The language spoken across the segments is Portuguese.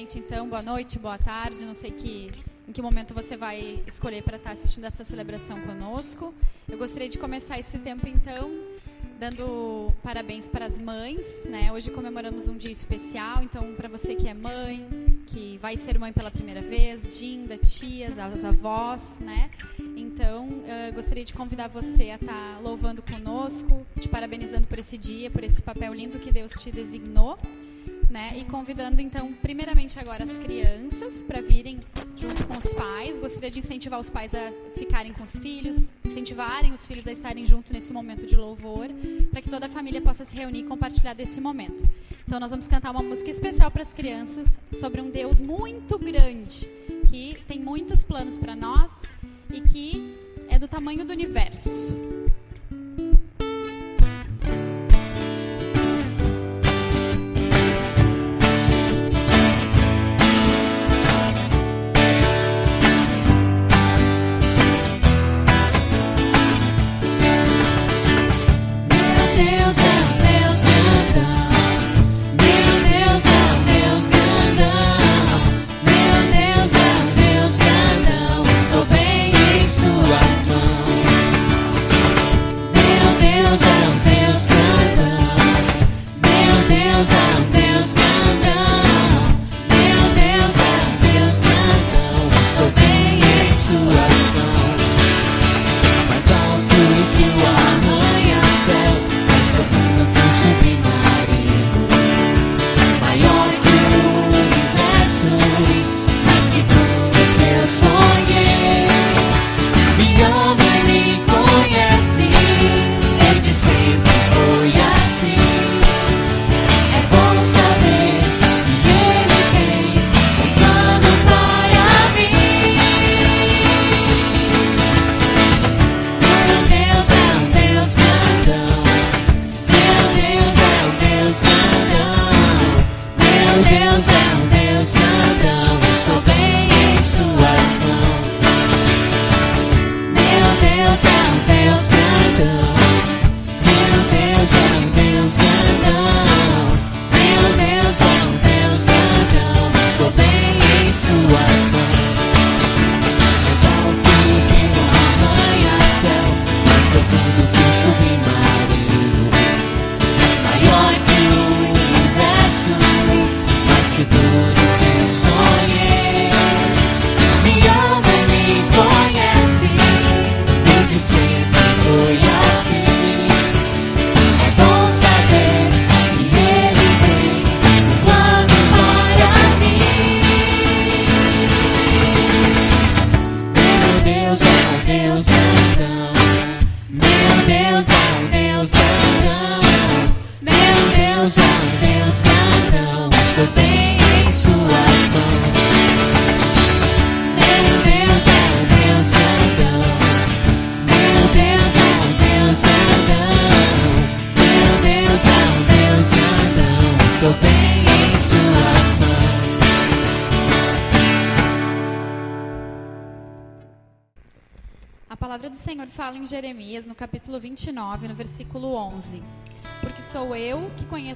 Gente. Então, boa noite, boa tarde. Não sei que, em que momento você vai escolher para estar assistindo essa celebração conosco. Eu gostaria de começar esse tempo, então, dando parabéns para as mães. Né? Hoje comemoramos um dia especial, então, para você que é mãe, que vai ser mãe pela primeira vez, Dinda, tias, as avós, né? Então, uh, gostaria de convidar você a estar tá louvando conosco, te parabenizando por esse dia, por esse papel lindo que Deus te designou. Né? E convidando então, primeiramente agora as crianças para virem junto com os pais. Gostaria de incentivar os pais a ficarem com os filhos, incentivarem os filhos a estarem junto nesse momento de louvor, para que toda a família possa se reunir e compartilhar desse momento. Então nós vamos cantar uma música especial para as crianças sobre um Deus muito grande, que tem muitos planos para nós e que é do tamanho do universo.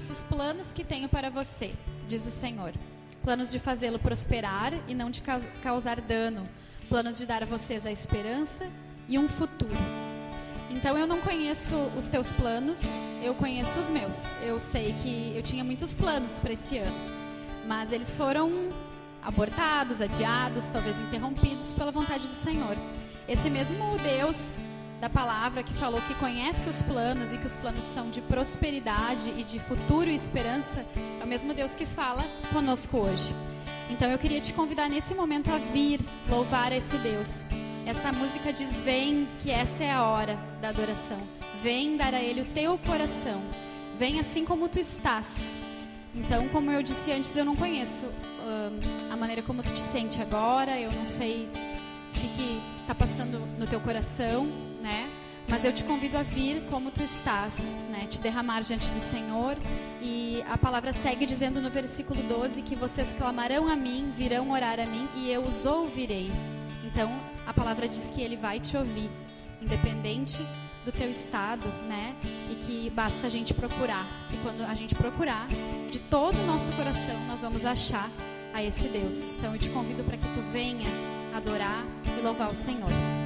Conheço os planos que tenho para você, diz o Senhor. Planos de fazê-lo prosperar e não de causar dano. Planos de dar a vocês a esperança e um futuro. Então eu não conheço os teus planos, eu conheço os meus. Eu sei que eu tinha muitos planos para esse ano, mas eles foram abortados, adiados, talvez interrompidos pela vontade do Senhor. Esse mesmo Deus da palavra que falou que conhece os planos e que os planos são de prosperidade e de futuro e esperança, é o mesmo Deus que fala conosco hoje. Então eu queria te convidar nesse momento a vir louvar esse Deus. Essa música diz: Vem, que essa é a hora da adoração. Vem dar a Ele o teu coração. Vem assim como tu estás. Então, como eu disse antes, eu não conheço um, a maneira como tu te sente agora. Eu não sei o que está passando no teu coração né? Mas eu te convido a vir como tu estás, né? Te derramar diante do Senhor. E a palavra segue dizendo no versículo 12 que vocês clamarão a mim, virão orar a mim e eu os ouvirei. Então, a palavra diz que ele vai te ouvir, independente do teu estado, né? E que basta a gente procurar. E quando a gente procurar de todo o nosso coração nós vamos achar a esse Deus. Então eu te convido para que tu venha adorar e louvar o Senhor.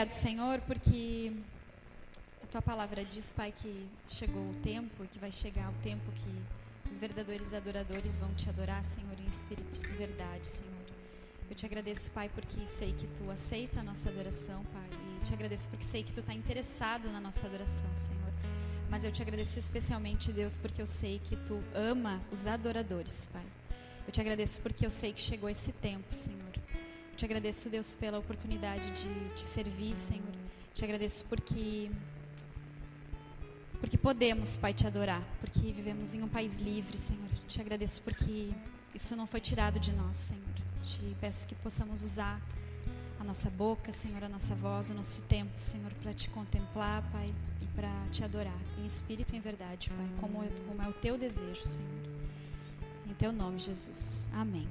Obrigado, Senhor, porque a tua palavra diz, Pai, que chegou o tempo e que vai chegar o tempo que os verdadeiros adoradores vão te adorar, Senhor, em espírito e verdade, Senhor. Eu te agradeço, Pai, porque sei que tu aceita a nossa adoração, Pai. E te agradeço porque sei que tu está interessado na nossa adoração, Senhor. Mas eu te agradeço especialmente, Deus, porque eu sei que tu ama os adoradores, Pai. Eu te agradeço porque eu sei que chegou esse tempo, Senhor te agradeço, Deus, pela oportunidade de te servir, Senhor. Te agradeço porque porque podemos, Pai, te adorar, porque vivemos em um país livre, Senhor. Te agradeço porque isso não foi tirado de nós, Senhor. Te peço que possamos usar a nossa boca, Senhor, a nossa voz, o nosso tempo, Senhor, para te contemplar, Pai, e para te adorar, em espírito e em verdade, Pai, como, como é o teu desejo, Senhor. Em teu nome, Jesus. Amém.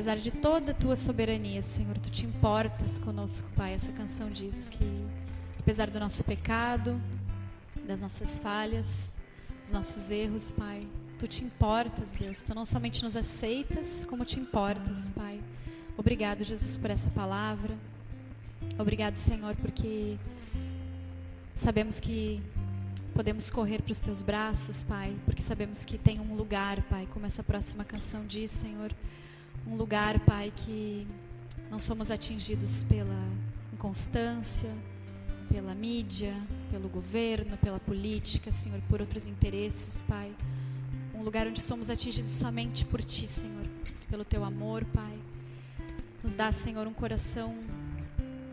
Apesar de toda a tua soberania, Senhor, tu te importas conosco, Pai. Essa canção diz que apesar do nosso pecado, das nossas falhas, dos nossos erros, Pai, tu te importas, Deus. Tu não somente nos aceitas, como te importas, Pai. Obrigado, Jesus, por essa palavra. Obrigado, Senhor, porque sabemos que podemos correr para os teus braços, Pai, porque sabemos que tem um lugar, Pai, como essa próxima canção diz, Senhor, um lugar, Pai, que não somos atingidos pela inconstância, pela mídia, pelo governo, pela política, Senhor, por outros interesses, Pai. Um lugar onde somos atingidos somente por Ti, Senhor, pelo Teu amor, Pai. Nos dá, Senhor, um coração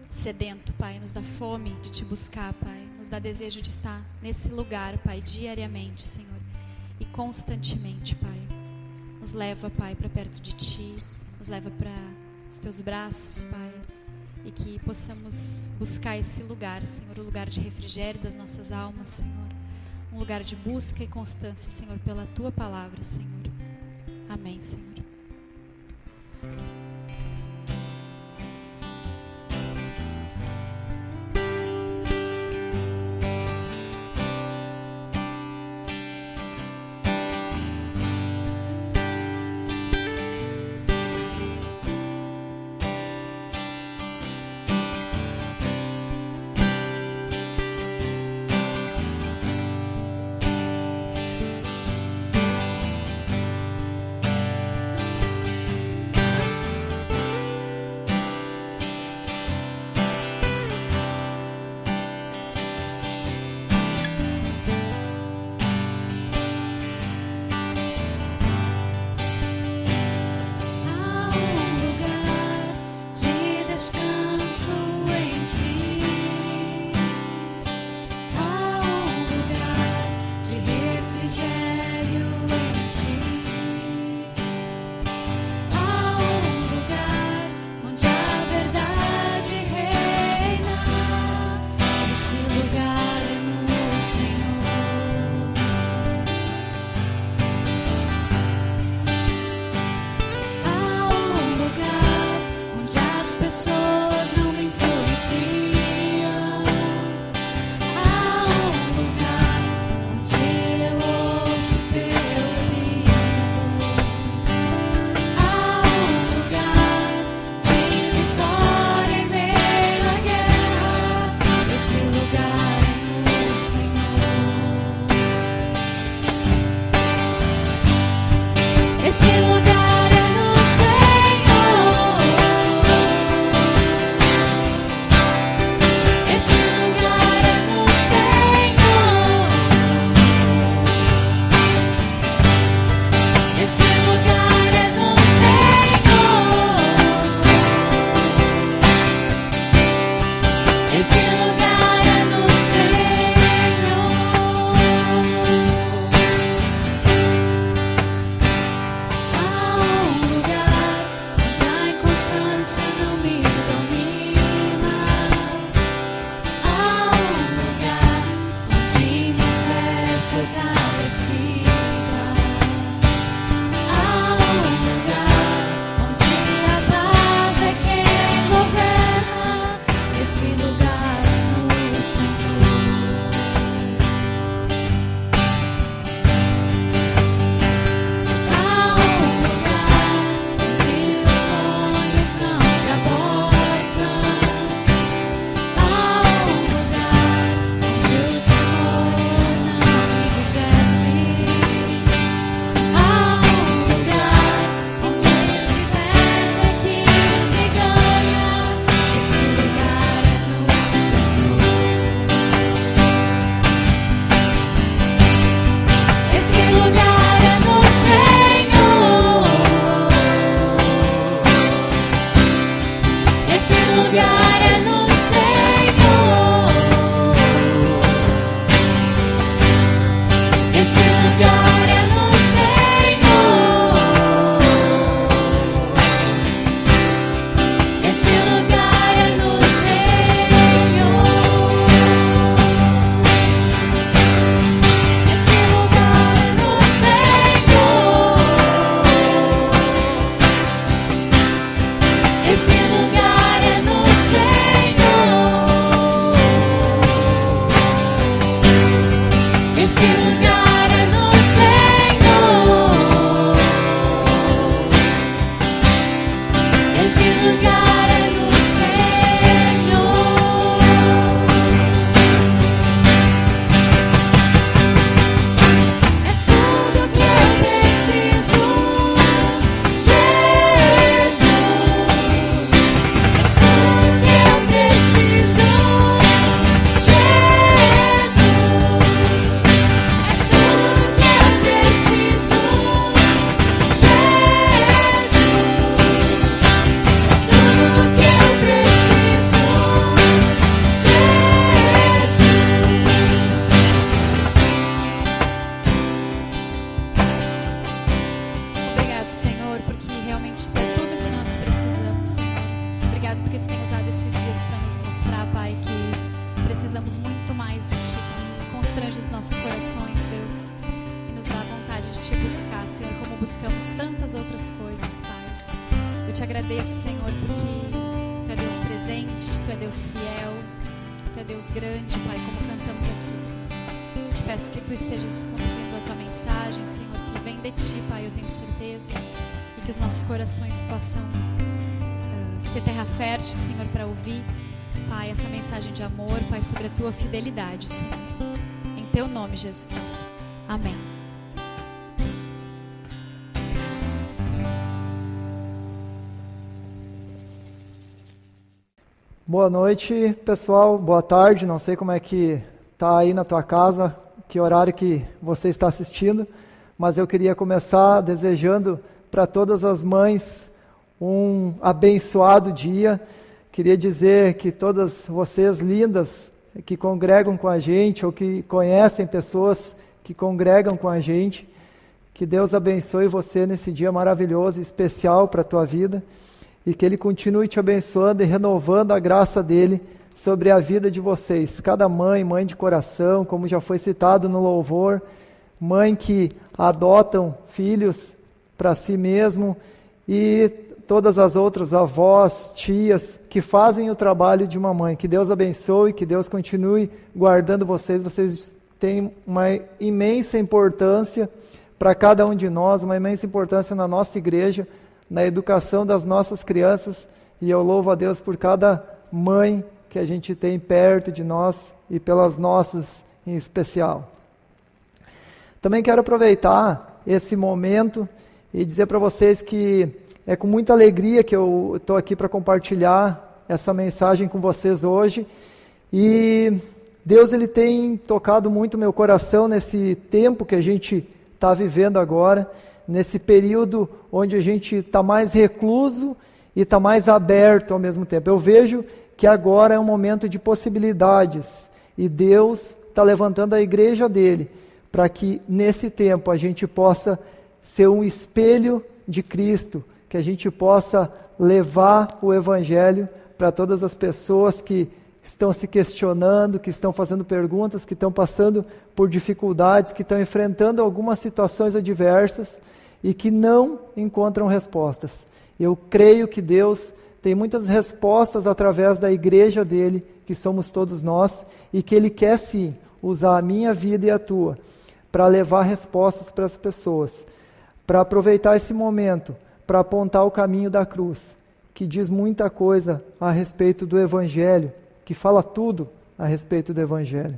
sedento, Pai. Nos dá fome de Te buscar, Pai. Nos dá desejo de estar nesse lugar, Pai, diariamente, Senhor. E constantemente, Pai. Nos leva, Pai, para perto de Ti. Nos leva para os Teus braços, Pai e que possamos buscar esse lugar, Senhor, o lugar de refrigério das nossas almas, Senhor. Um lugar de busca e constância, Senhor, pela tua palavra, Senhor. Amém, Senhor. Yeah. Boa noite, pessoal. Boa tarde. Não sei como é que tá aí na tua casa, que horário que você está assistindo, mas eu queria começar desejando para todas as mães um abençoado dia Queria dizer que todas vocês lindas que congregam com a gente ou que conhecem pessoas que congregam com a gente, que Deus abençoe você nesse dia maravilhoso e especial para a tua vida e que Ele continue te abençoando e renovando a graça dele sobre a vida de vocês. Cada mãe, mãe de coração, como já foi citado no louvor, mãe que adotam filhos para si mesmo e todas as outras avós, tias que fazem o trabalho de uma mãe. Que Deus abençoe, que Deus continue guardando vocês. Vocês têm uma imensa importância para cada um de nós, uma imensa importância na nossa igreja, na educação das nossas crianças. E eu louvo a Deus por cada mãe que a gente tem perto de nós e pelas nossas em especial. Também quero aproveitar esse momento e dizer para vocês que é com muita alegria que eu estou aqui para compartilhar essa mensagem com vocês hoje. E Deus ele tem tocado muito meu coração nesse tempo que a gente está vivendo agora, nesse período onde a gente está mais recluso e está mais aberto ao mesmo tempo. Eu vejo que agora é um momento de possibilidades e Deus está levantando a igreja dele para que nesse tempo a gente possa ser um espelho de Cristo que a gente possa levar o Evangelho para todas as pessoas que estão se questionando, que estão fazendo perguntas, que estão passando por dificuldades, que estão enfrentando algumas situações adversas e que não encontram respostas. Eu creio que Deus tem muitas respostas através da igreja dele, que somos todos nós, e que ele quer sim usar a minha vida e a tua para levar respostas para as pessoas, para aproveitar esse momento para apontar o caminho da cruz, que diz muita coisa a respeito do Evangelho, que fala tudo a respeito do Evangelho.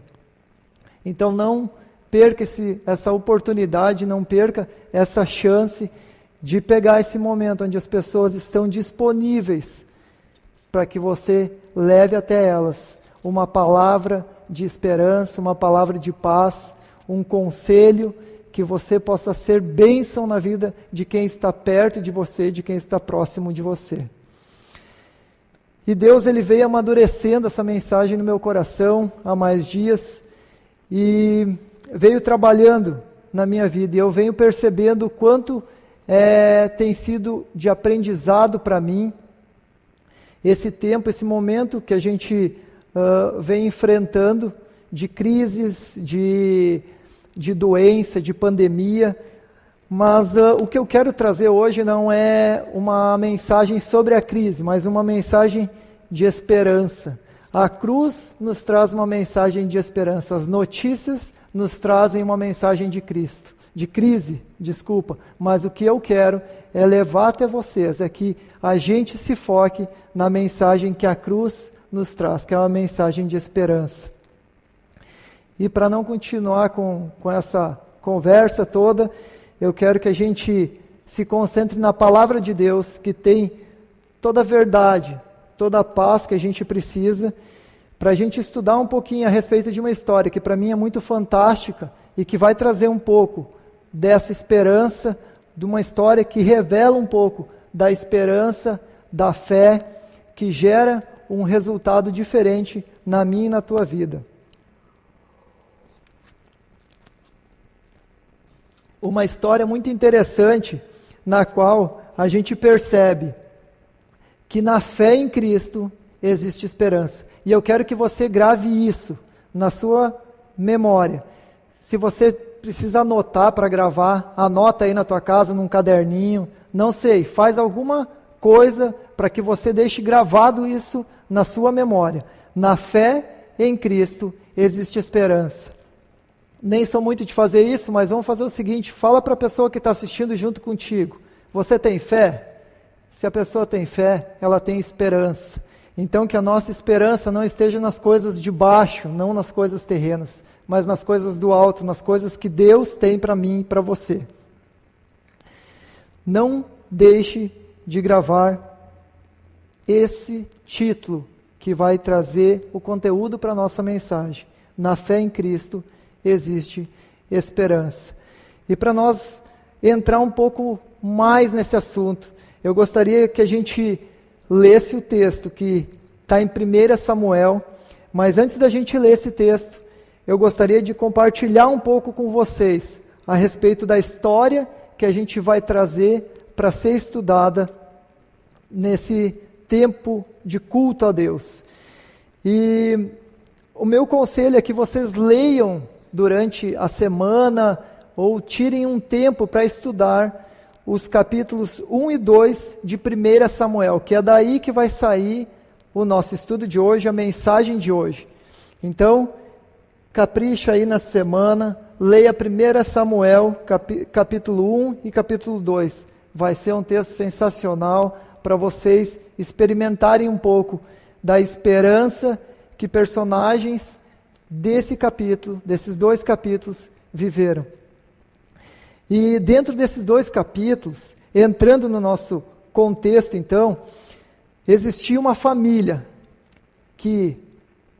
Então não perca esse, essa oportunidade, não perca essa chance de pegar esse momento onde as pessoas estão disponíveis para que você leve até elas uma palavra de esperança, uma palavra de paz, um conselho que você possa ser bênção na vida de quem está perto de você, de quem está próximo de você. E Deus ele veio amadurecendo essa mensagem no meu coração há mais dias e veio trabalhando na minha vida. E eu venho percebendo o quanto é, tem sido de aprendizado para mim esse tempo, esse momento que a gente uh, vem enfrentando de crises, de de doença, de pandemia. Mas uh, o que eu quero trazer hoje não é uma mensagem sobre a crise, mas uma mensagem de esperança. A cruz nos traz uma mensagem de esperança, as notícias nos trazem uma mensagem de Cristo, de crise, desculpa. Mas o que eu quero é levar até vocês, é que a gente se foque na mensagem que a cruz nos traz, que é uma mensagem de esperança. E para não continuar com, com essa conversa toda, eu quero que a gente se concentre na palavra de Deus, que tem toda a verdade, toda a paz que a gente precisa, para a gente estudar um pouquinho a respeito de uma história que para mim é muito fantástica e que vai trazer um pouco dessa esperança, de uma história que revela um pouco da esperança, da fé, que gera um resultado diferente na minha e na tua vida. uma história muito interessante na qual a gente percebe que na fé em Cristo existe esperança. E eu quero que você grave isso na sua memória. Se você precisa anotar para gravar, anota aí na tua casa num caderninho, não sei, faz alguma coisa para que você deixe gravado isso na sua memória. Na fé em Cristo existe esperança. Nem sou muito de fazer isso, mas vamos fazer o seguinte: fala para a pessoa que está assistindo junto contigo. Você tem fé? Se a pessoa tem fé, ela tem esperança. Então, que a nossa esperança não esteja nas coisas de baixo, não nas coisas terrenas, mas nas coisas do alto, nas coisas que Deus tem para mim e para você. Não deixe de gravar esse título que vai trazer o conteúdo para a nossa mensagem. Na fé em Cristo existe esperança. E para nós entrar um pouco mais nesse assunto, eu gostaria que a gente lesse o texto que está em 1 Samuel, mas antes da gente ler esse texto, eu gostaria de compartilhar um pouco com vocês a respeito da história que a gente vai trazer para ser estudada nesse tempo de culto a Deus. E o meu conselho é que vocês leiam durante a semana ou tirem um tempo para estudar os capítulos 1 e 2 de 1 Samuel, que é daí que vai sair o nosso estudo de hoje, a mensagem de hoje. Então, capricha aí na semana, leia 1 Samuel, capítulo 1 e capítulo 2. Vai ser um texto sensacional para vocês experimentarem um pouco da esperança que personagens desse capítulo, desses dois capítulos, viveram. E dentro desses dois capítulos, entrando no nosso contexto, então, existia uma família que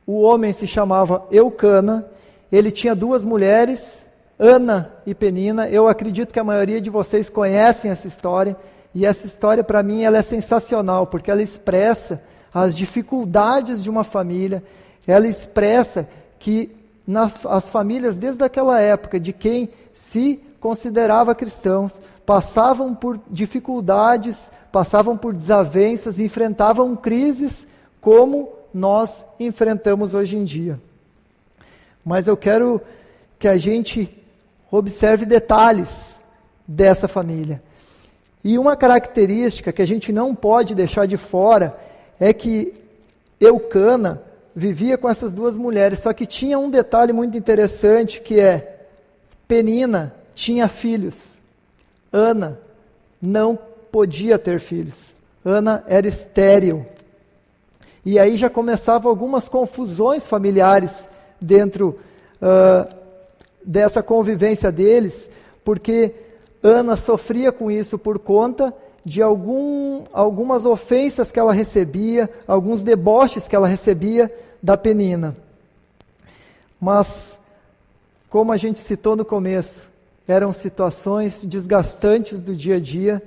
o homem se chamava Eucana, ele tinha duas mulheres, Ana e Penina. Eu acredito que a maioria de vocês conhecem essa história, e essa história para mim ela é sensacional, porque ela expressa as dificuldades de uma família, ela expressa que nas, as famílias desde aquela época de quem se considerava cristãos, passavam por dificuldades, passavam por desavenças, enfrentavam crises como nós enfrentamos hoje em dia. Mas eu quero que a gente observe detalhes dessa família. E uma característica que a gente não pode deixar de fora é que Eucana vivia com essas duas mulheres, só que tinha um detalhe muito interessante que é Penina tinha filhos. Ana não podia ter filhos. Ana era estéril. E aí já começavam algumas confusões familiares dentro uh, dessa convivência deles, porque Ana sofria com isso por conta de algum, algumas ofensas que ela recebia, alguns deboches que ela recebia da Penina. Mas, como a gente citou no começo, eram situações desgastantes do dia a dia,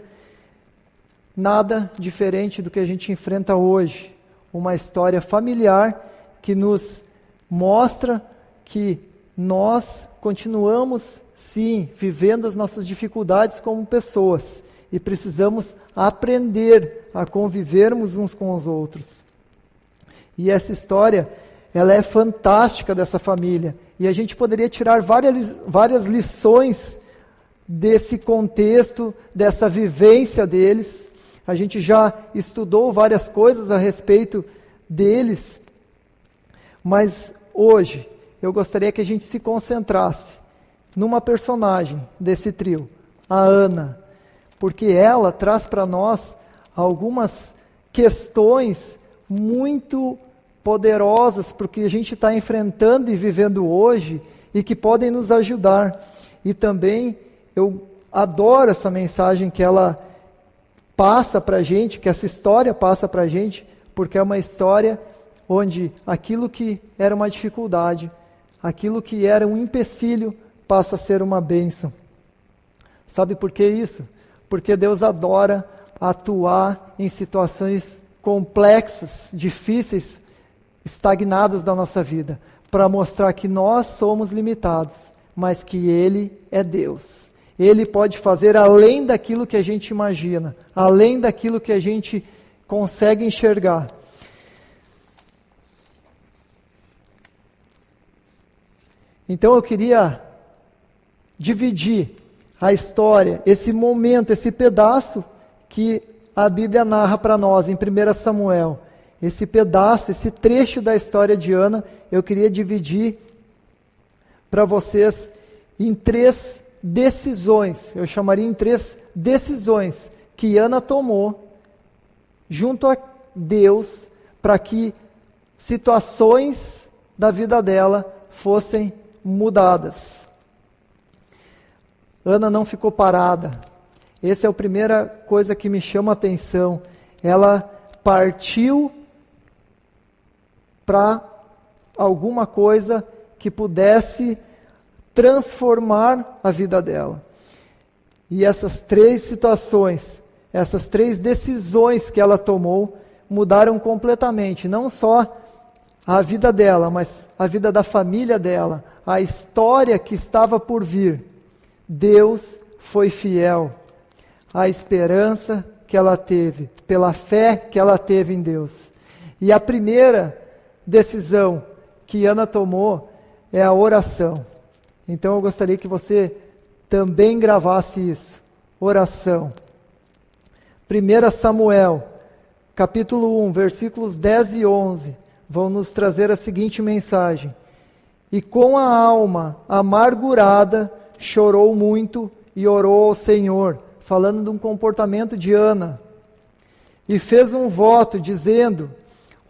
nada diferente do que a gente enfrenta hoje. Uma história familiar que nos mostra que nós continuamos, sim, vivendo as nossas dificuldades como pessoas e precisamos aprender a convivermos uns com os outros. E essa história, ela é fantástica dessa família. E a gente poderia tirar várias, várias lições desse contexto, dessa vivência deles. A gente já estudou várias coisas a respeito deles, mas hoje eu gostaria que a gente se concentrasse numa personagem desse trio, a Ana, porque ela traz para nós algumas questões muito poderosas para o que a gente está enfrentando e vivendo hoje e que podem nos ajudar. E também eu adoro essa mensagem que ela passa para a gente, que essa história passa para a gente, porque é uma história onde aquilo que era uma dificuldade, aquilo que era um empecilho, passa a ser uma bênção. Sabe por que isso? Porque Deus adora atuar em situações complexas, difíceis, estagnadas da nossa vida, para mostrar que nós somos limitados, mas que Ele é Deus. Ele pode fazer além daquilo que a gente imagina, além daquilo que a gente consegue enxergar. Então eu queria dividir a história, esse momento, esse pedaço que a Bíblia narra para nós em 1 Samuel. Esse pedaço, esse trecho da história de Ana, eu queria dividir para vocês em três decisões. Eu chamaria em três decisões que Ana tomou junto a Deus para que situações da vida dela fossem mudadas. Ana não ficou parada. Essa é a primeira coisa que me chama a atenção. Ela partiu para alguma coisa que pudesse transformar a vida dela. E essas três situações, essas três decisões que ela tomou, mudaram completamente, não só a vida dela, mas a vida da família dela, a história que estava por vir. Deus foi fiel à esperança que ela teve, pela fé que ela teve em Deus. E a primeira decisão que Ana tomou é a oração. Então eu gostaria que você também gravasse isso. Oração. 1 Samuel, capítulo 1, versículos 10 e 11, vão nos trazer a seguinte mensagem: E com a alma amargurada chorou muito e orou ao Senhor, falando de um comportamento de Ana. E fez um voto, dizendo: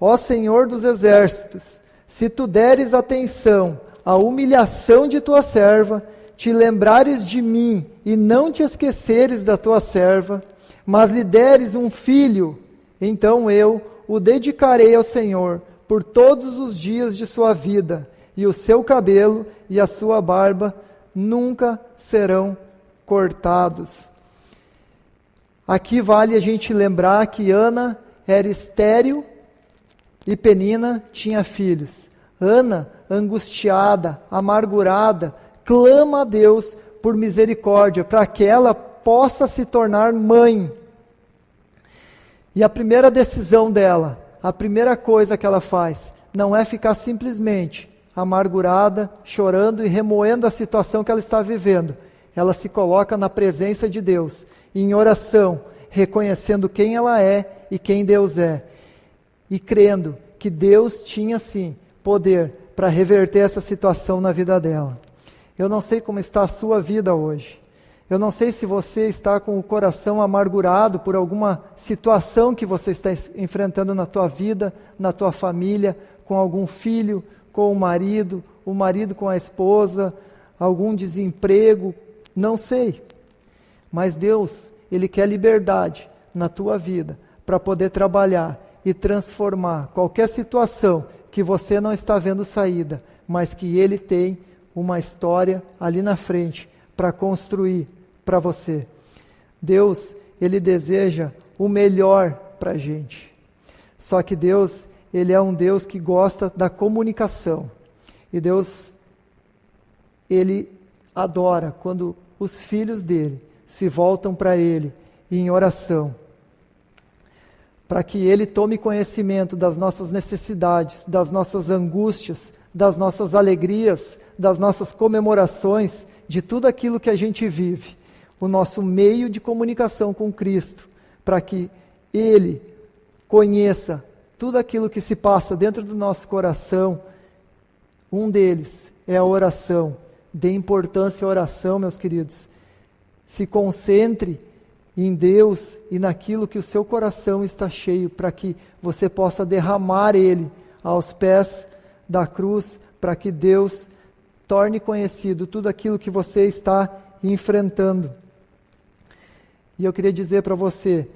Ó Senhor dos exércitos, se tu deres atenção à humilhação de tua serva, te lembrares de mim e não te esqueceres da tua serva, mas lhe deres um filho, então eu o dedicarei ao Senhor por todos os dias de sua vida, e o seu cabelo e a sua barba nunca serão cortados. Aqui vale a gente lembrar que Ana era estéril e Penina tinha filhos. Ana, angustiada, amargurada, clama a Deus por misericórdia, para que ela possa se tornar mãe. E a primeira decisão dela, a primeira coisa que ela faz, não é ficar simplesmente amargurada, chorando e remoendo a situação que ela está vivendo. Ela se coloca na presença de Deus, em oração, reconhecendo quem ela é e quem Deus é, e crendo que Deus tinha sim poder para reverter essa situação na vida dela. Eu não sei como está a sua vida hoje. Eu não sei se você está com o coração amargurado por alguma situação que você está enfrentando na tua vida, na tua família, com algum filho, com o marido, o marido com a esposa, algum desemprego, não sei. Mas Deus, Ele quer liberdade na tua vida para poder trabalhar e transformar qualquer situação que você não está vendo saída, mas que Ele tem uma história ali na frente para construir para você. Deus, Ele deseja o melhor para a gente. Só que Deus, ele é um Deus que gosta da comunicação. E Deus, ele adora quando os filhos dele se voltam para ele em oração. Para que ele tome conhecimento das nossas necessidades, das nossas angústias, das nossas alegrias, das nossas comemorações, de tudo aquilo que a gente vive. O nosso meio de comunicação com Cristo, para que ele conheça tudo aquilo que se passa dentro do nosso coração, um deles é a oração. Dê importância à oração, meus queridos. Se concentre em Deus e naquilo que o seu coração está cheio, para que você possa derramar ele aos pés da cruz, para que Deus torne conhecido tudo aquilo que você está enfrentando. E eu queria dizer para você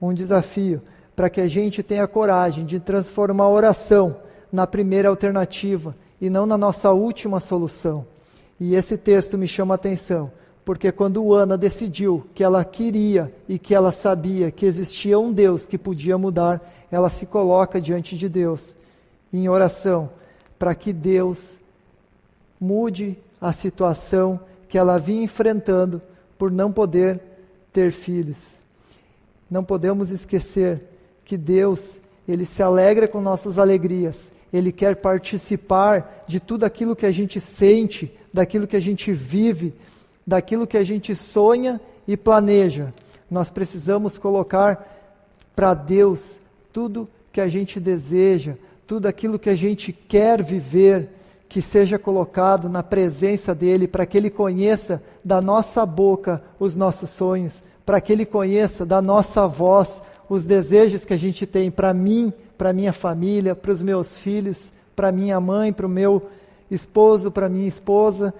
um desafio para que a gente tenha coragem de transformar a oração na primeira alternativa e não na nossa última solução. E esse texto me chama a atenção, porque quando Ana decidiu que ela queria e que ela sabia que existia um Deus que podia mudar, ela se coloca diante de Deus em oração para que Deus mude a situação que ela vinha enfrentando por não poder ter filhos. Não podemos esquecer que Deus, ele se alegra com nossas alegrias. Ele quer participar de tudo aquilo que a gente sente, daquilo que a gente vive, daquilo que a gente sonha e planeja. Nós precisamos colocar para Deus tudo que a gente deseja, tudo aquilo que a gente quer viver, que seja colocado na presença dEle, para que Ele conheça da nossa boca os nossos sonhos, para que Ele conheça da nossa voz os desejos que a gente tem para mim, para minha família, para os meus filhos, para minha mãe, para o meu esposo, para minha esposa,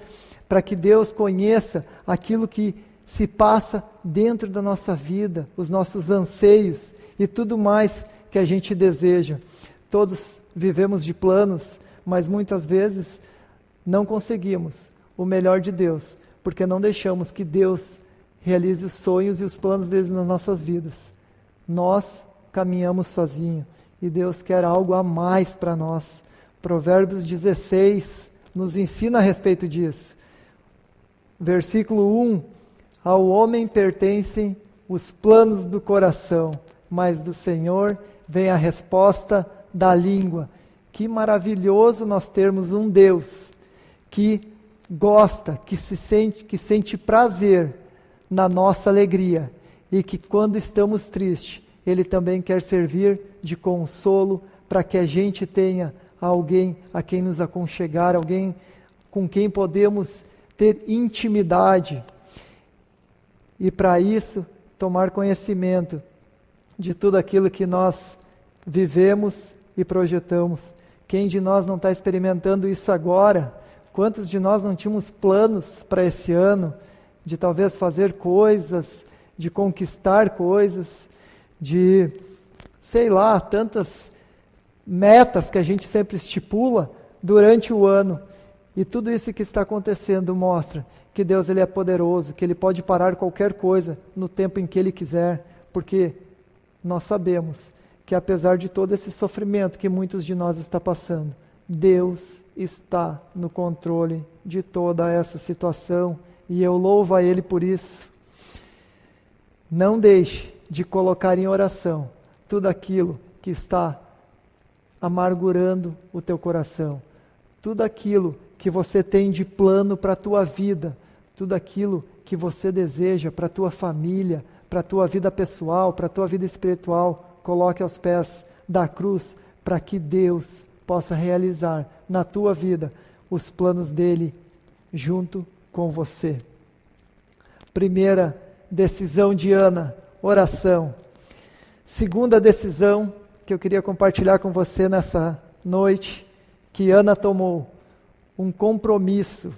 para que Deus conheça aquilo que se passa dentro da nossa vida, os nossos anseios e tudo mais que a gente deseja. Todos vivemos de planos, mas muitas vezes não conseguimos o melhor de Deus, porque não deixamos que Deus realize os sonhos e os planos deles nas nossas vidas. Nós caminhamos sozinhos e Deus quer algo a mais para nós. Provérbios 16 nos ensina a respeito disso. Versículo 1: Ao homem pertencem os planos do coração, mas do Senhor vem a resposta da língua. Que maravilhoso nós termos um Deus que gosta, que se sente, que sente prazer na nossa alegria e que quando estamos tristes, ele também quer servir de consolo para que a gente tenha alguém a quem nos aconchegar, alguém com quem podemos ter intimidade. E para isso, tomar conhecimento de tudo aquilo que nós vivemos e projetamos. Quem de nós não está experimentando isso agora? Quantos de nós não tínhamos planos para esse ano de talvez fazer coisas, de conquistar coisas, de, sei lá, tantas metas que a gente sempre estipula durante o ano. E tudo isso que está acontecendo mostra que Deus ele é poderoso, que ele pode parar qualquer coisa no tempo em que ele quiser, porque nós sabemos que apesar de todo esse sofrimento que muitos de nós está passando, Deus está no controle de toda essa situação e eu louvo a ele por isso. Não deixe de colocar em oração tudo aquilo que está amargurando o teu coração, tudo aquilo que você tem de plano para a tua vida, tudo aquilo que você deseja para a tua família, para a tua vida pessoal, para a tua vida espiritual, coloque aos pés da cruz para que Deus possa realizar na tua vida os planos dele junto com você. Primeira decisão de Ana, oração. Segunda decisão que eu queria compartilhar com você nessa noite, que Ana tomou, um compromisso.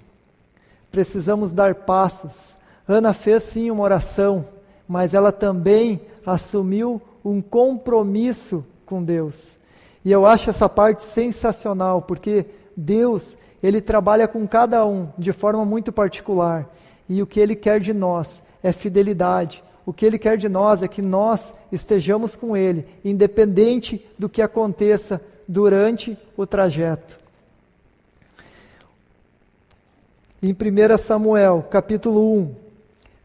Precisamos dar passos. Ana fez sim uma oração, mas ela também assumiu um compromisso com Deus. E eu acho essa parte sensacional, porque Deus, ele trabalha com cada um de forma muito particular. E o que ele quer de nós é fidelidade. O que ele quer de nós é que nós estejamos com ele, independente do que aconteça durante o trajeto. Em 1 Samuel, capítulo 1,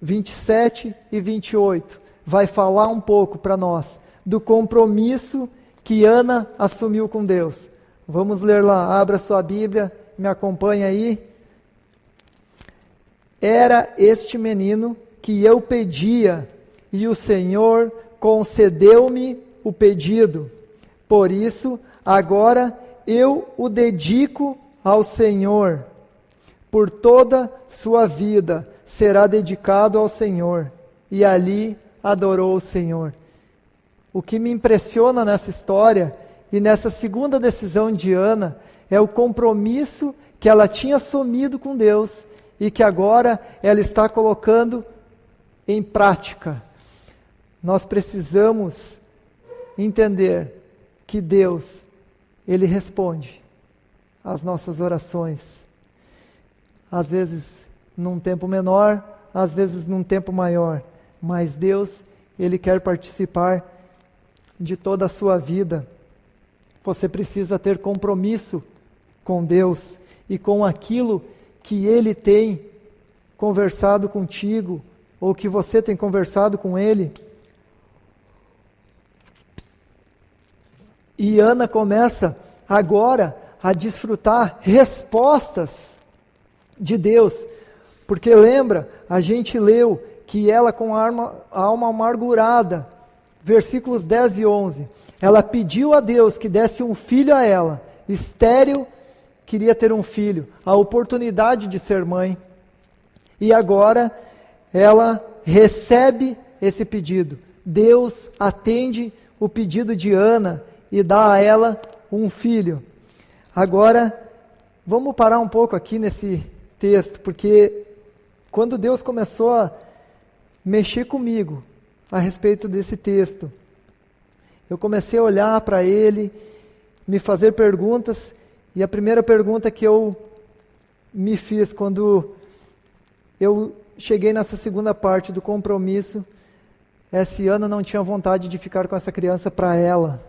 27 e 28, vai falar um pouco para nós do compromisso que Ana assumiu com Deus. Vamos ler lá, abra sua Bíblia, me acompanha aí. Era este menino que eu pedia, e o Senhor concedeu-me o pedido. Por isso, agora eu o dedico ao Senhor. Por toda sua vida será dedicado ao Senhor. E ali adorou o Senhor. O que me impressiona nessa história e nessa segunda decisão de Ana é o compromisso que ela tinha assumido com Deus e que agora ela está colocando em prática. Nós precisamos entender que Deus, Ele responde às nossas orações. Às vezes num tempo menor, às vezes num tempo maior, mas Deus, Ele quer participar de toda a sua vida. Você precisa ter compromisso com Deus e com aquilo que Ele tem conversado contigo, ou que você tem conversado com ele. E Ana começa agora a desfrutar respostas de Deus. Porque lembra, a gente leu que ela com a alma, amargurada, versículos 10 e 11, ela pediu a Deus que desse um filho a ela, estéril, queria ter um filho, a oportunidade de ser mãe. E agora ela recebe esse pedido. Deus atende o pedido de Ana e dá a ela um filho. Agora, vamos parar um pouco aqui nesse texto, porque quando Deus começou a mexer comigo a respeito desse texto, eu comecei a olhar para ele, me fazer perguntas, e a primeira pergunta que eu me fiz quando eu cheguei nessa segunda parte do compromisso é se Ana não tinha vontade de ficar com essa criança para ela.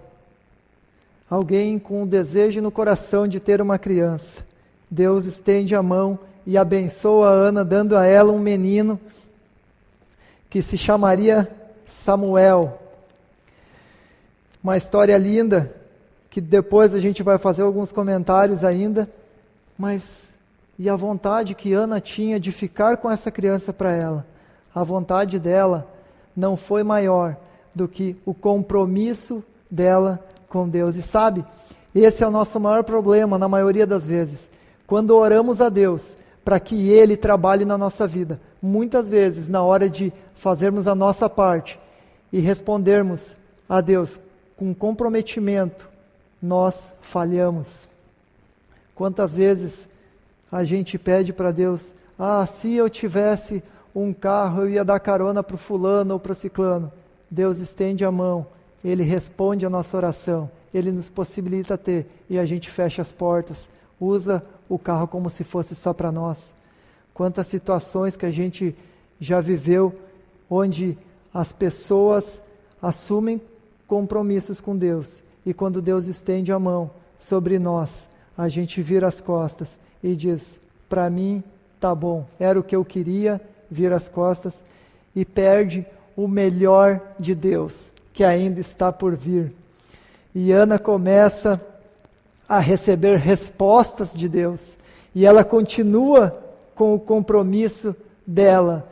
Alguém com o desejo no coração de ter uma criança. Deus estende a mão e abençoa Ana, dando a ela um menino que se chamaria Samuel. Uma história linda, que depois a gente vai fazer alguns comentários ainda, mas e a vontade que Ana tinha de ficar com essa criança para ela? A vontade dela não foi maior do que o compromisso dela com Deus. E sabe, esse é o nosso maior problema na maioria das vezes. Quando oramos a Deus para que Ele trabalhe na nossa vida, muitas vezes, na hora de fazermos a nossa parte e respondermos a Deus com comprometimento, nós falhamos. Quantas vezes a gente pede para Deus: ah, se eu tivesse um carro, eu ia dar carona para o fulano ou para o ciclano. Deus estende a mão, Ele responde a nossa oração, Ele nos possibilita ter e a gente fecha as portas, usa o carro como se fosse só para nós. Quantas situações que a gente já viveu onde as pessoas assumem compromissos com Deus e quando Deus estende a mão sobre nós, a gente vira as costas e diz: Para mim tá bom, era o que eu queria vira as costas e perde o melhor de Deus, que ainda está por vir. E Ana começa a receber respostas de Deus, e ela continua com o compromisso dela.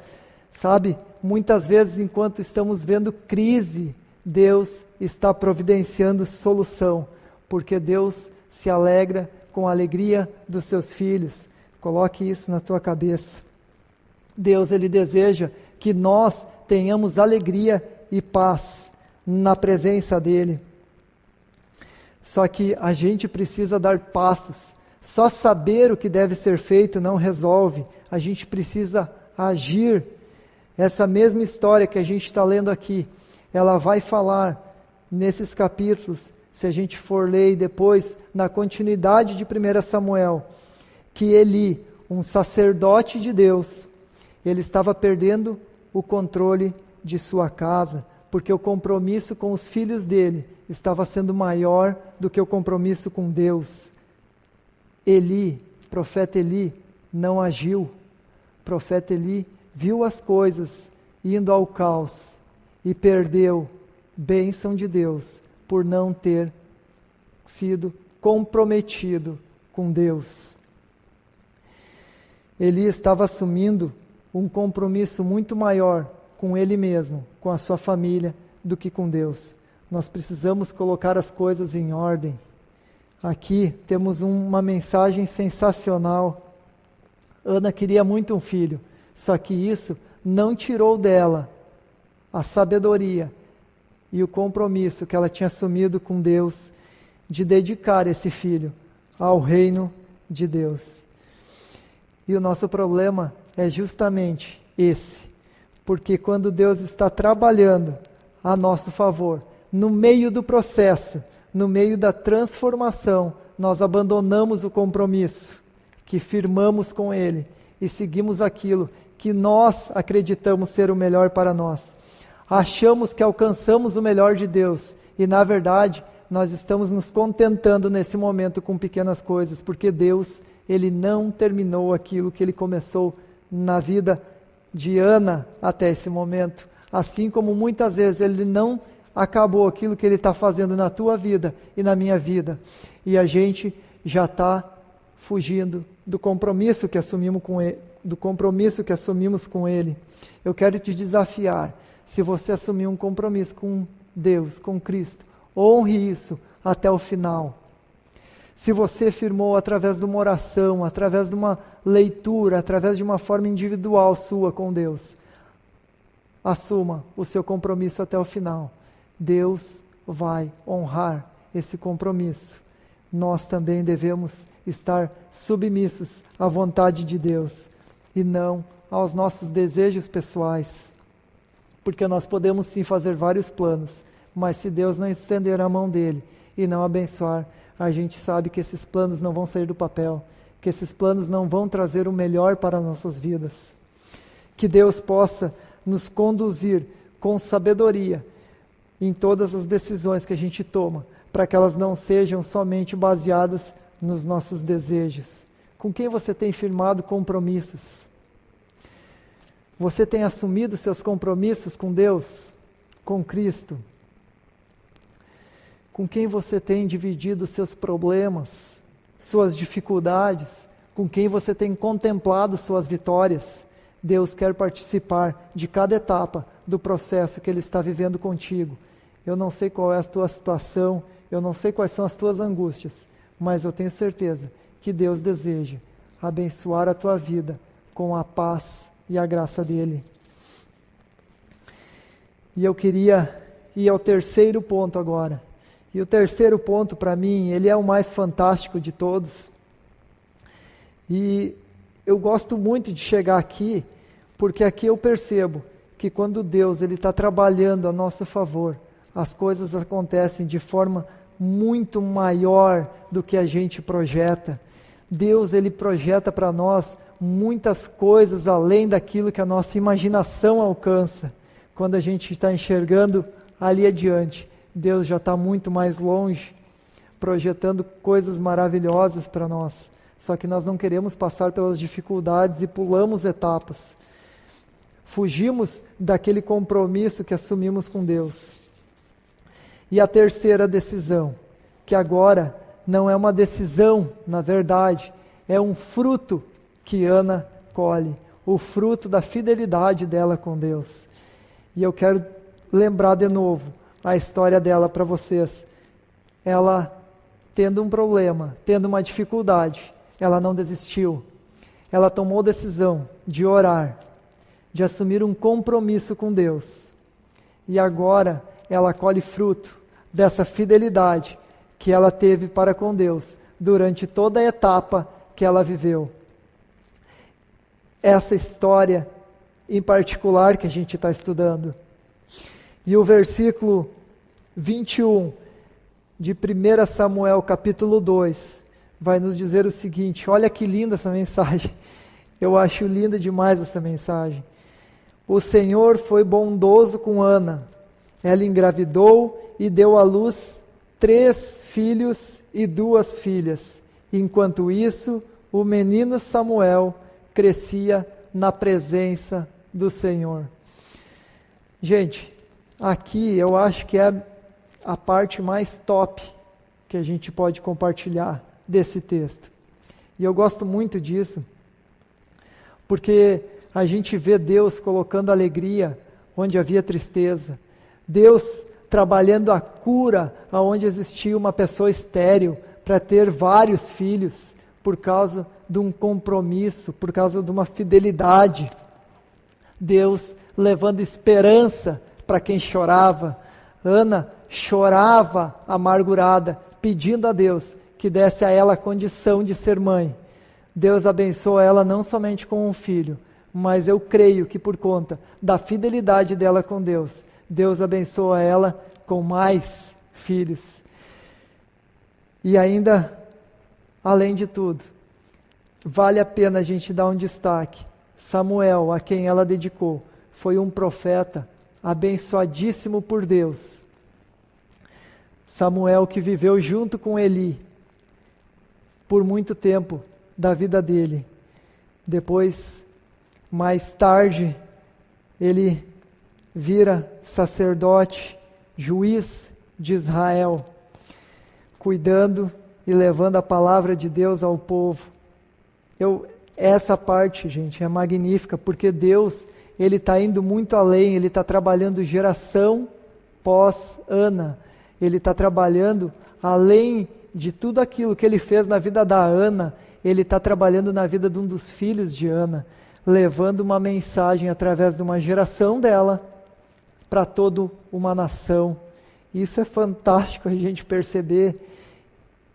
Sabe, muitas vezes, enquanto estamos vendo crise, Deus está providenciando solução, porque Deus se alegra com a alegria dos seus filhos. Coloque isso na tua cabeça. Deus ele deseja que nós tenhamos alegria e paz na presença dele. Só que a gente precisa dar passos. Só saber o que deve ser feito não resolve. A gente precisa agir. Essa mesma história que a gente está lendo aqui, ela vai falar nesses capítulos, se a gente for ler depois, na continuidade de 1 Samuel, que Eli, um sacerdote de Deus, ele estava perdendo o controle de sua casa, porque o compromisso com os filhos dele estava sendo maior do que o compromisso com Deus. Eli, profeta Eli, não agiu. Profeta Eli viu as coisas indo ao caos e perdeu bênção de Deus por não ter sido comprometido com Deus. Eli estava assumindo um compromisso muito maior com ele mesmo, com a sua família, do que com Deus. Nós precisamos colocar as coisas em ordem. Aqui temos uma mensagem sensacional. Ana queria muito um filho, só que isso não tirou dela a sabedoria e o compromisso que ela tinha assumido com Deus de dedicar esse filho ao reino de Deus. E o nosso problema é justamente esse. Porque quando Deus está trabalhando a nosso favor, no meio do processo, no meio da transformação, nós abandonamos o compromisso que firmamos com Ele e seguimos aquilo que nós acreditamos ser o melhor para nós. Achamos que alcançamos o melhor de Deus e, na verdade, nós estamos nos contentando nesse momento com pequenas coisas, porque Deus, Ele não terminou aquilo que Ele começou na vida de Ana até esse momento. Assim como muitas vezes ele não acabou aquilo que ele está fazendo na tua vida e na minha vida. E a gente já está fugindo do compromisso que assumimos com ele, do compromisso que assumimos com Ele, eu quero te desafiar. Se você assumir um compromisso com Deus, com Cristo, honre isso até o final. Se você firmou através de uma oração, através de uma leitura, através de uma forma individual sua com Deus, assuma o seu compromisso até o final. Deus vai honrar esse compromisso. Nós também devemos estar submissos à vontade de Deus e não aos nossos desejos pessoais. Porque nós podemos sim fazer vários planos, mas se Deus não estender a mão dele e não abençoar, a gente sabe que esses planos não vão sair do papel, que esses planos não vão trazer o melhor para nossas vidas. Que Deus possa nos conduzir com sabedoria em todas as decisões que a gente toma, para que elas não sejam somente baseadas nos nossos desejos. Com quem você tem firmado compromissos? Você tem assumido seus compromissos com Deus, com Cristo? Com quem você tem dividido seus problemas, suas dificuldades? Com quem você tem contemplado suas vitórias? Deus quer participar de cada etapa do processo que Ele está vivendo contigo. Eu não sei qual é a tua situação, eu não sei quais são as tuas angústias, mas eu tenho certeza que Deus deseja abençoar a tua vida com a paz e a graça dele. E eu queria ir ao terceiro ponto agora. E o terceiro ponto para mim, ele é o mais fantástico de todos. E eu gosto muito de chegar aqui, porque aqui eu percebo que quando Deus ele está trabalhando a nosso favor, as coisas acontecem de forma muito maior do que a gente projeta. Deus ele projeta para nós muitas coisas além daquilo que a nossa imaginação alcança. Quando a gente está enxergando ali adiante, Deus já está muito mais longe, projetando coisas maravilhosas para nós. Só que nós não queremos passar pelas dificuldades e pulamos etapas. Fugimos daquele compromisso que assumimos com Deus. E a terceira decisão, que agora não é uma decisão, na verdade, é um fruto que Ana colhe, o fruto da fidelidade dela com Deus. E eu quero lembrar de novo a história dela para vocês. Ela tendo um problema, tendo uma dificuldade, ela não desistiu. Ela tomou decisão de orar, de assumir um compromisso com Deus. E agora ela colhe fruto dessa fidelidade que ela teve para com Deus durante toda a etapa que ela viveu. Essa história em particular que a gente está estudando. E o versículo 21 de 1 Samuel, capítulo 2, vai nos dizer o seguinte: olha que linda essa mensagem. Eu acho linda demais essa mensagem. O Senhor foi bondoso com Ana. Ela engravidou e deu à luz três filhos e duas filhas. Enquanto isso, o menino Samuel crescia na presença do Senhor. Gente, aqui eu acho que é a parte mais top que a gente pode compartilhar desse texto. E eu gosto muito disso, porque a gente vê Deus colocando alegria onde havia tristeza, Deus trabalhando a cura aonde existia uma pessoa estéril para ter vários filhos por causa de um compromisso, por causa de uma fidelidade. Deus levando esperança para quem chorava. Ana chorava amargurada, pedindo a Deus que desse a ela a condição de ser mãe. Deus abençoou ela não somente com um filho, mas eu creio que por conta da fidelidade dela com Deus, Deus abençoa ela com mais filhos. E ainda, além de tudo, vale a pena a gente dar um destaque. Samuel, a quem ela dedicou, foi um profeta abençoadíssimo por Deus. Samuel que viveu junto com Eli por muito tempo da vida dele. Depois, mais tarde, ele vira sacerdote, juiz de Israel, cuidando e levando a palavra de Deus ao povo. Eu, essa parte, gente, é magnífica, porque Deus, Ele está indo muito além, Ele está trabalhando geração pós-Ana. Ele está trabalhando além de tudo aquilo que Ele fez na vida da Ana, Ele está trabalhando na vida de um dos filhos de Ana, levando uma mensagem através de uma geração dela para toda uma nação. Isso é fantástico a gente perceber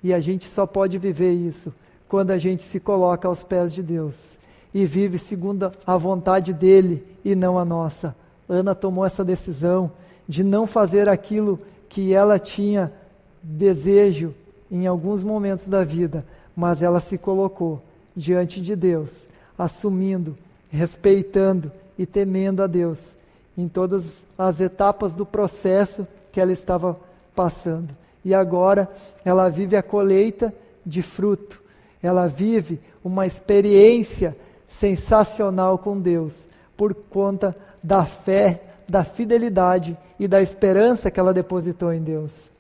e a gente só pode viver isso quando a gente se coloca aos pés de Deus e vive segundo a vontade dele e não a nossa. Ana tomou essa decisão de não fazer aquilo que ela tinha desejo em alguns momentos da vida, mas ela se colocou diante de Deus, assumindo, respeitando e temendo a Deus em todas as etapas do processo que ela estava passando. E agora ela vive a colheita de fruto ela vive uma experiência sensacional com Deus, por conta da fé, da fidelidade e da esperança que ela depositou em Deus.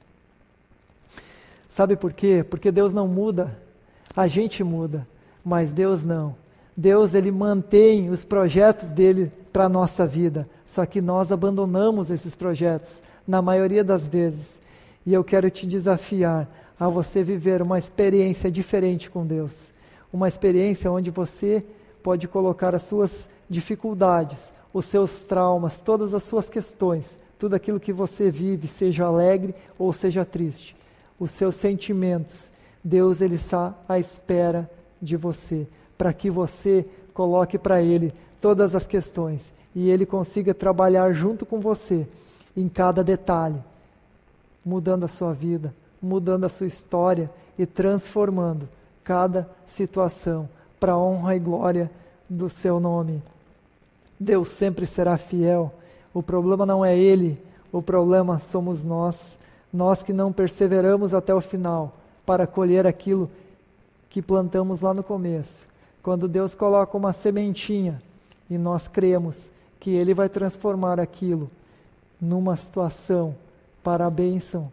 Sabe por quê? Porque Deus não muda, a gente muda, mas Deus não. Deus ele mantém os projetos dele para a nossa vida, só que nós abandonamos esses projetos na maioria das vezes. E eu quero te desafiar a você viver uma experiência diferente com Deus. Uma experiência onde você pode colocar as suas dificuldades, os seus traumas, todas as suas questões, tudo aquilo que você vive, seja alegre ou seja triste, os seus sentimentos. Deus ele está à espera de você, para que você coloque para ele todas as questões e ele consiga trabalhar junto com você em cada detalhe, mudando a sua vida, mudando a sua história e transformando cada situação para a honra e glória do seu nome. Deus sempre será fiel. O problema não é Ele, o problema somos nós, nós que não perseveramos até o final para colher aquilo que plantamos lá no começo. Quando Deus coloca uma sementinha e nós cremos que Ele vai transformar aquilo numa situação para a bênção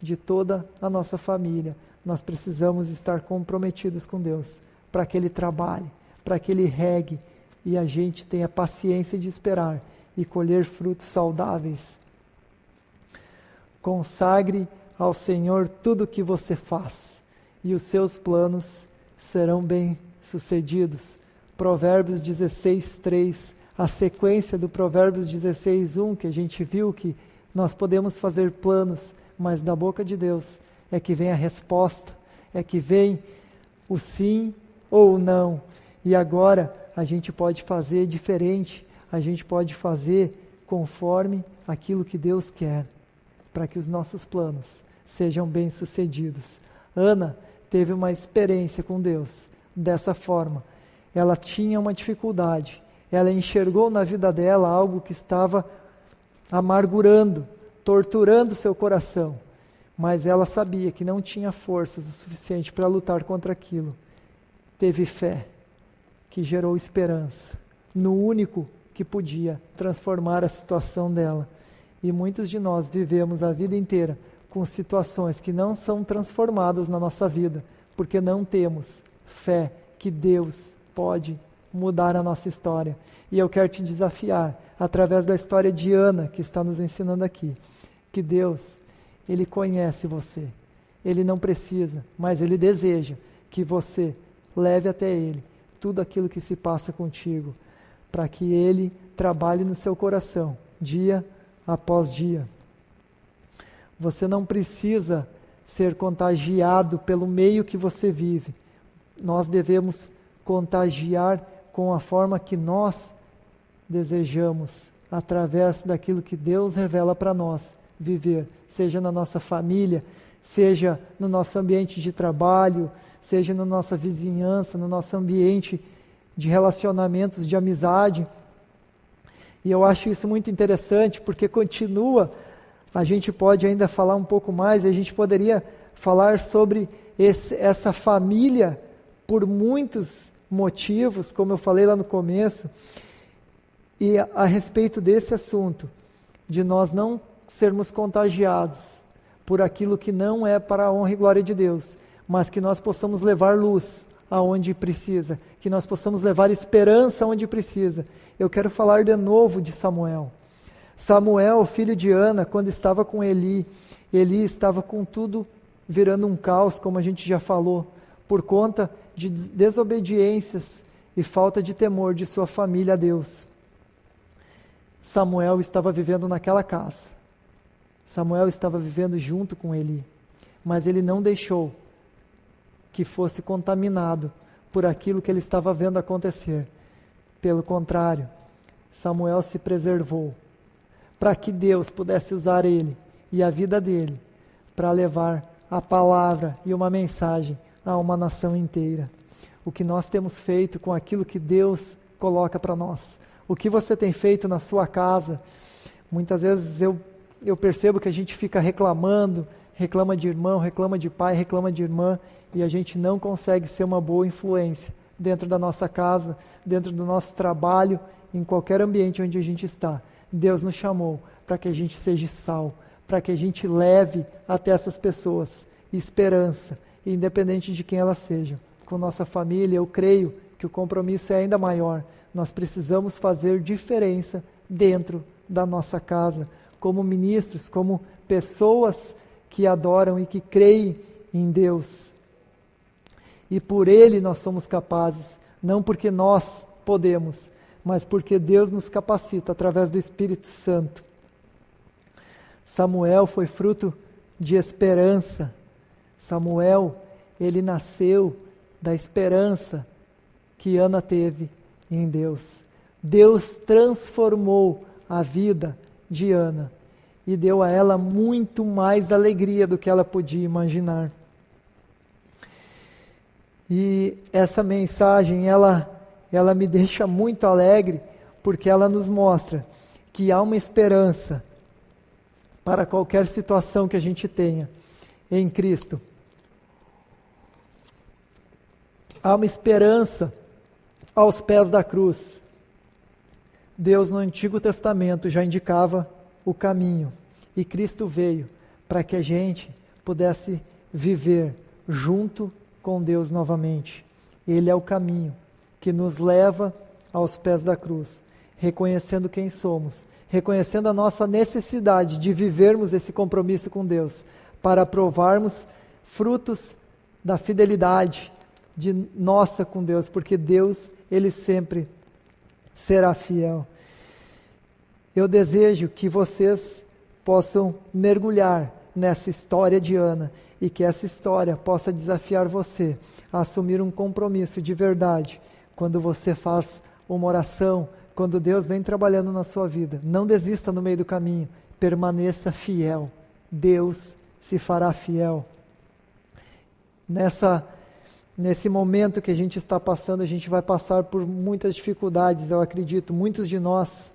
de toda a nossa família. Nós precisamos estar comprometidos com Deus para que Ele trabalhe, para que Ele regue e a gente tenha paciência de esperar e colher frutos saudáveis. Consagre ao Senhor tudo o que você faz e os seus planos serão bem-sucedidos. Provérbios 16, 3, a sequência do Provérbios 16, 1, que a gente viu que nós podemos fazer planos mas da boca de Deus é que vem a resposta, é que vem o sim ou o não. E agora a gente pode fazer diferente, a gente pode fazer conforme aquilo que Deus quer, para que os nossos planos sejam bem-sucedidos. Ana teve uma experiência com Deus dessa forma. Ela tinha uma dificuldade, ela enxergou na vida dela algo que estava amargurando, torturando seu coração, mas ela sabia que não tinha forças o suficiente para lutar contra aquilo. Teve fé, que gerou esperança no único que podia transformar a situação dela. E muitos de nós vivemos a vida inteira com situações que não são transformadas na nossa vida, porque não temos fé que Deus pode mudar a nossa história. E eu quero te desafiar, através da história de Ana, que está nos ensinando aqui, que Deus, Ele conhece você. Ele não precisa, mas Ele deseja que você leve até Ele tudo aquilo que se passa contigo, para que Ele trabalhe no seu coração, dia após dia. Você não precisa ser contagiado pelo meio que você vive. Nós devemos contagiar com a forma que nós desejamos, através daquilo que Deus revela para nós viver, seja na nossa família, seja no nosso ambiente de trabalho, seja na nossa vizinhança, no nosso ambiente de relacionamentos, de amizade. E eu acho isso muito interessante porque continua, a gente pode ainda falar um pouco mais, a gente poderia falar sobre esse, essa família por muitos motivos, como eu falei lá no começo, e a, a respeito desse assunto, de nós não sermos contagiados por aquilo que não é para a honra e glória de Deus, mas que nós possamos levar luz aonde precisa, que nós possamos levar esperança onde precisa. Eu quero falar de novo de Samuel. Samuel, filho de Ana, quando estava com Eli, Eli estava com tudo virando um caos, como a gente já falou, por conta de desobediências e falta de temor de sua família a Deus. Samuel estava vivendo naquela casa. Samuel estava vivendo junto com Eli, mas ele não deixou que fosse contaminado por aquilo que ele estava vendo acontecer. Pelo contrário, Samuel se preservou para que Deus pudesse usar ele e a vida dele para levar a palavra e uma mensagem a uma nação inteira. O que nós temos feito com aquilo que Deus coloca para nós. O que você tem feito na sua casa. Muitas vezes eu, eu percebo que a gente fica reclamando, reclama de irmão, reclama de pai, reclama de irmã, e a gente não consegue ser uma boa influência dentro da nossa casa, dentro do nosso trabalho, em qualquer ambiente onde a gente está. Deus nos chamou para que a gente seja sal, para que a gente leve até essas pessoas esperança, independente de quem elas sejam. Com nossa família, eu creio que o compromisso é ainda maior. Nós precisamos fazer diferença dentro da nossa casa, como ministros, como pessoas que adoram e que creem em Deus. E por Ele nós somos capazes, não porque nós podemos, mas porque Deus nos capacita através do Espírito Santo. Samuel foi fruto de esperança. Samuel, ele nasceu da esperança que Ana teve em Deus. Deus transformou a vida de Ana e deu a ela muito mais alegria do que ela podia imaginar. E essa mensagem, ela ela me deixa muito alegre, porque ela nos mostra que há uma esperança para qualquer situação que a gente tenha em Cristo. Há uma esperança aos pés da cruz. Deus no Antigo Testamento já indicava o caminho e Cristo veio para que a gente pudesse viver junto com Deus novamente. Ele é o caminho que nos leva aos pés da cruz, reconhecendo quem somos, reconhecendo a nossa necessidade de vivermos esse compromisso com Deus, para provarmos frutos da fidelidade de nossa com Deus, porque Deus, ele sempre será fiel. Eu desejo que vocês possam mergulhar nessa história de Ana e que essa história possa desafiar você a assumir um compromisso de verdade quando você faz uma oração, quando Deus vem trabalhando na sua vida. Não desista no meio do caminho, permaneça fiel. Deus se fará fiel. Nessa nesse momento que a gente está passando, a gente vai passar por muitas dificuldades, eu acredito, muitos de nós.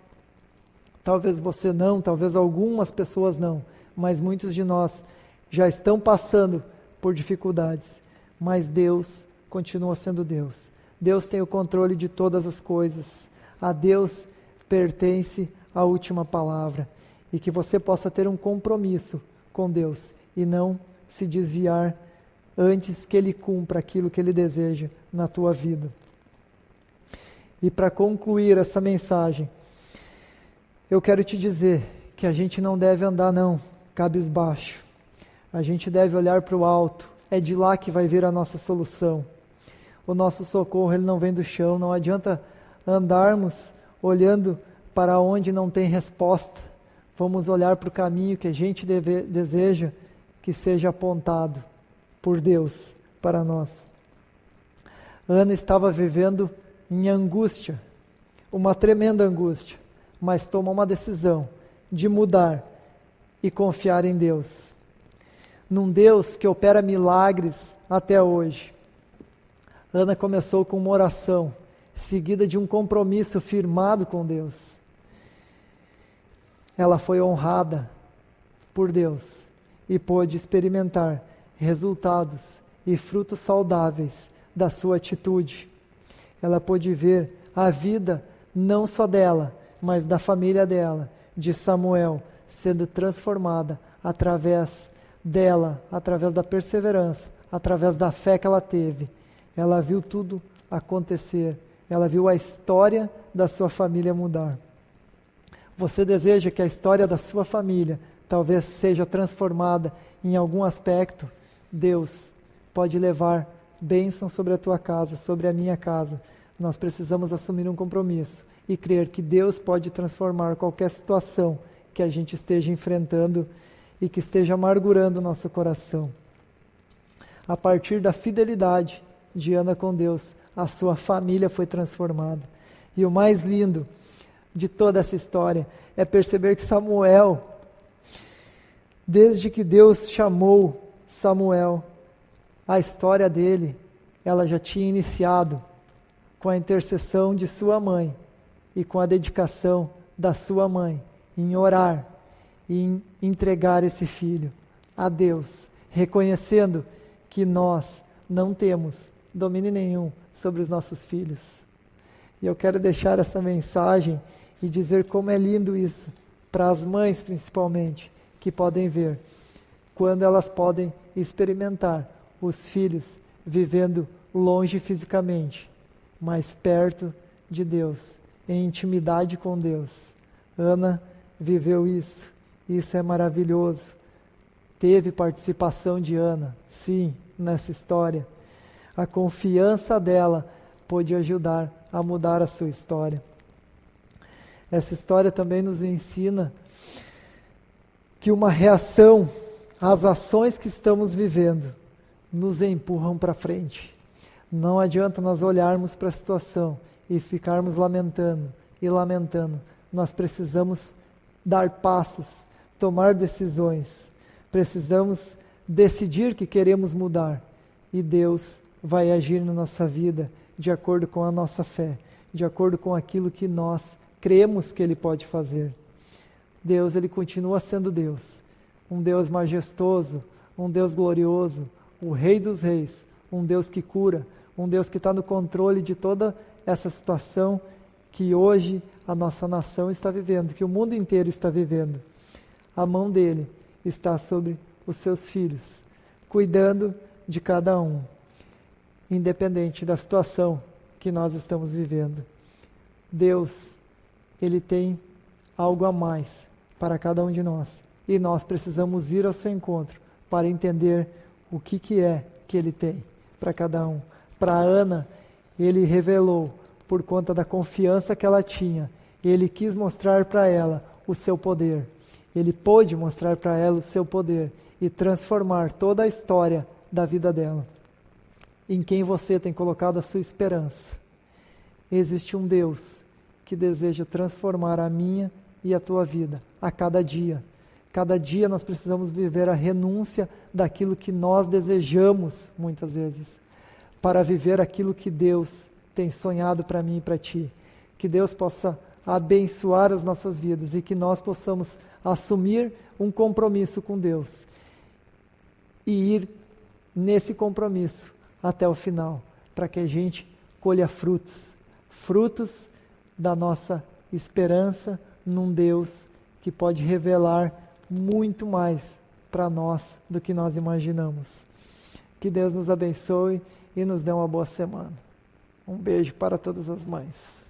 Talvez você não, talvez algumas pessoas não, mas muitos de nós já estão passando por dificuldades, mas Deus continua sendo Deus. Deus tem o controle de todas as coisas. A Deus pertence a última palavra. E que você possa ter um compromisso com Deus e não se desviar antes que Ele cumpra aquilo que Ele deseja na tua vida. E para concluir essa mensagem, eu quero te dizer que a gente não deve andar, não, cabisbaixo. A gente deve olhar para o alto. É de lá que vai vir a nossa solução o nosso socorro ele não vem do chão, não adianta andarmos olhando para onde não tem resposta. Vamos olhar para o caminho que a gente deve, deseja que seja apontado por Deus para nós. Ana estava vivendo em angústia, uma tremenda angústia, mas tomou uma decisão de mudar e confiar em Deus. Num Deus que opera milagres até hoje. Ana começou com uma oração, seguida de um compromisso firmado com Deus. Ela foi honrada por Deus e pôde experimentar resultados e frutos saudáveis da sua atitude. Ela pôde ver a vida não só dela, mas da família dela, de Samuel, sendo transformada através dela, através da perseverança, através da fé que ela teve ela viu tudo acontecer, ela viu a história da sua família mudar. Você deseja que a história da sua família talvez seja transformada em algum aspecto? Deus pode levar bênção sobre a tua casa, sobre a minha casa. Nós precisamos assumir um compromisso e crer que Deus pode transformar qualquer situação que a gente esteja enfrentando e que esteja amargurando o nosso coração. A partir da fidelidade de Ana com Deus, a sua família foi transformada. E o mais lindo de toda essa história é perceber que Samuel, desde que Deus chamou Samuel, a história dele, ela já tinha iniciado com a intercessão de sua mãe e com a dedicação da sua mãe em orar e em entregar esse filho a Deus, reconhecendo que nós não temos domínio nenhum sobre os nossos filhos. E eu quero deixar essa mensagem e dizer como é lindo isso, para as mães principalmente, que podem ver, quando elas podem experimentar os filhos vivendo longe fisicamente, mas perto de Deus, em intimidade com Deus. Ana viveu isso, isso é maravilhoso. Teve participação de Ana, sim, nessa história. A confiança dela pôde ajudar a mudar a sua história. Essa história também nos ensina que uma reação às ações que estamos vivendo nos empurram para frente. Não adianta nós olharmos para a situação e ficarmos lamentando e lamentando. Nós precisamos dar passos, tomar decisões. Precisamos decidir que queremos mudar. E Deus vai agir na nossa vida de acordo com a nossa fé, de acordo com aquilo que nós cremos que Ele pode fazer. Deus, Ele continua sendo Deus, um Deus majestoso, um Deus glorioso, o Rei dos Reis, um Deus que cura, um Deus que está no controle de toda essa situação que hoje a nossa nação está vivendo, que o mundo inteiro está vivendo. A mão dele está sobre os seus filhos, cuidando de cada um, independente da situação que nós estamos vivendo. Deus, ele tem algo a mais para cada um de nós, e nós precisamos ir ao seu encontro para entender o que, que é que ele tem para cada um. Para Ana, ele revelou, por conta da confiança que ela tinha, ele quis mostrar para ela o seu poder. Ele pôde mostrar para ela o seu poder e transformar toda a história da vida dela. Em quem você tem colocado a sua esperança? Existe um Deus que deseja transformar a minha e a tua vida a cada dia. Cada dia nós precisamos viver a renúncia daquilo que nós desejamos, muitas vezes, para viver aquilo que Deus tem sonhado para mim e para ti. Que Deus possa abençoar as nossas vidas e que nós possamos assumir um compromisso com Deus e ir nesse compromisso até o final, para que a gente colha frutos frutos da nossa esperança num Deus que pode revelar muito mais para nós do que nós imaginamos. Que Deus nos abençoe e nos dê uma boa semana. Um beijo para todas as mães.